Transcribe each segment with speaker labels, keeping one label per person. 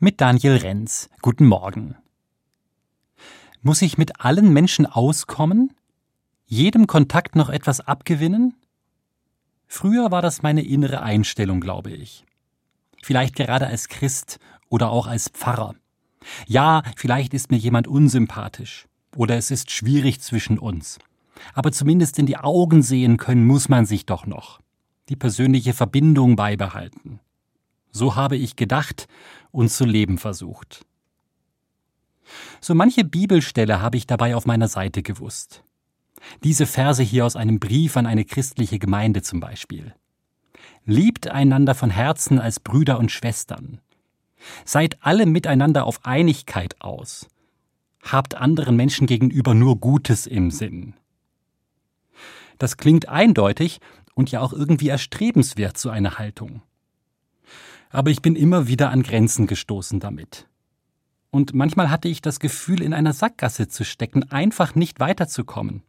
Speaker 1: mit Daniel Renz. Guten Morgen. Muss ich mit allen Menschen auskommen? Jedem Kontakt noch etwas abgewinnen? Früher war das meine innere Einstellung, glaube ich. Vielleicht gerade als Christ oder auch als Pfarrer. Ja, vielleicht ist mir jemand unsympathisch oder es ist schwierig zwischen uns. Aber zumindest in die Augen sehen können muss man sich doch noch. Die persönliche Verbindung beibehalten. So habe ich gedacht und zu leben versucht. So manche Bibelstelle habe ich dabei auf meiner Seite gewusst. Diese Verse hier aus einem Brief an eine christliche Gemeinde zum Beispiel. Liebt einander von Herzen als Brüder und Schwestern. Seid alle miteinander auf Einigkeit aus. Habt anderen Menschen gegenüber nur Gutes im Sinn. Das klingt eindeutig und ja auch irgendwie erstrebenswert, so eine Haltung aber ich bin immer wieder an Grenzen gestoßen damit. Und manchmal hatte ich das Gefühl, in einer Sackgasse zu stecken, einfach nicht weiterzukommen,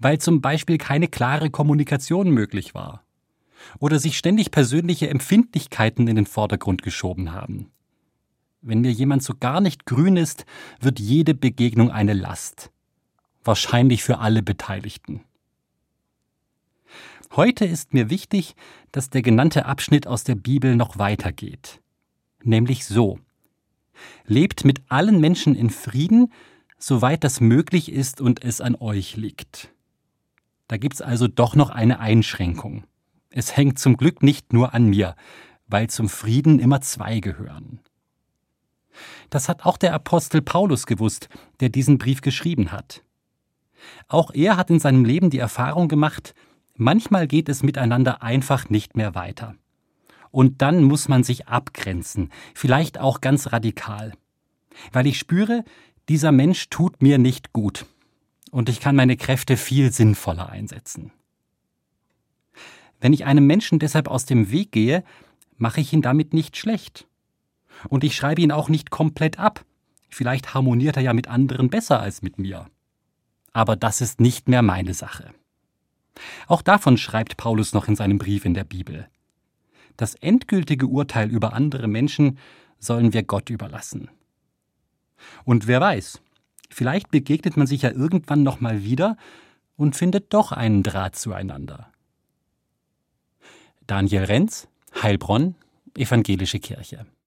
Speaker 1: weil zum Beispiel keine klare Kommunikation möglich war oder sich ständig persönliche Empfindlichkeiten in den Vordergrund geschoben haben. Wenn mir jemand so gar nicht grün ist, wird jede Begegnung eine Last. Wahrscheinlich für alle Beteiligten. Heute ist mir wichtig, dass der genannte Abschnitt aus der Bibel noch weitergeht. Nämlich so. Lebt mit allen Menschen in Frieden, soweit das möglich ist und es an euch liegt. Da gibt's also doch noch eine Einschränkung. Es hängt zum Glück nicht nur an mir, weil zum Frieden immer zwei gehören. Das hat auch der Apostel Paulus gewusst, der diesen Brief geschrieben hat. Auch er hat in seinem Leben die Erfahrung gemacht, Manchmal geht es miteinander einfach nicht mehr weiter. Und dann muss man sich abgrenzen, vielleicht auch ganz radikal. Weil ich spüre, dieser Mensch tut mir nicht gut. Und ich kann meine Kräfte viel sinnvoller einsetzen. Wenn ich einem Menschen deshalb aus dem Weg gehe, mache ich ihn damit nicht schlecht. Und ich schreibe ihn auch nicht komplett ab. Vielleicht harmoniert er ja mit anderen besser als mit mir. Aber das ist nicht mehr meine Sache. Auch davon schreibt Paulus noch in seinem Brief in der Bibel. Das endgültige Urteil über andere Menschen sollen wir Gott überlassen. Und wer weiß, vielleicht begegnet man sich ja irgendwann noch mal wieder und findet doch einen Draht zueinander. Daniel Renz, Heilbronn, Evangelische Kirche.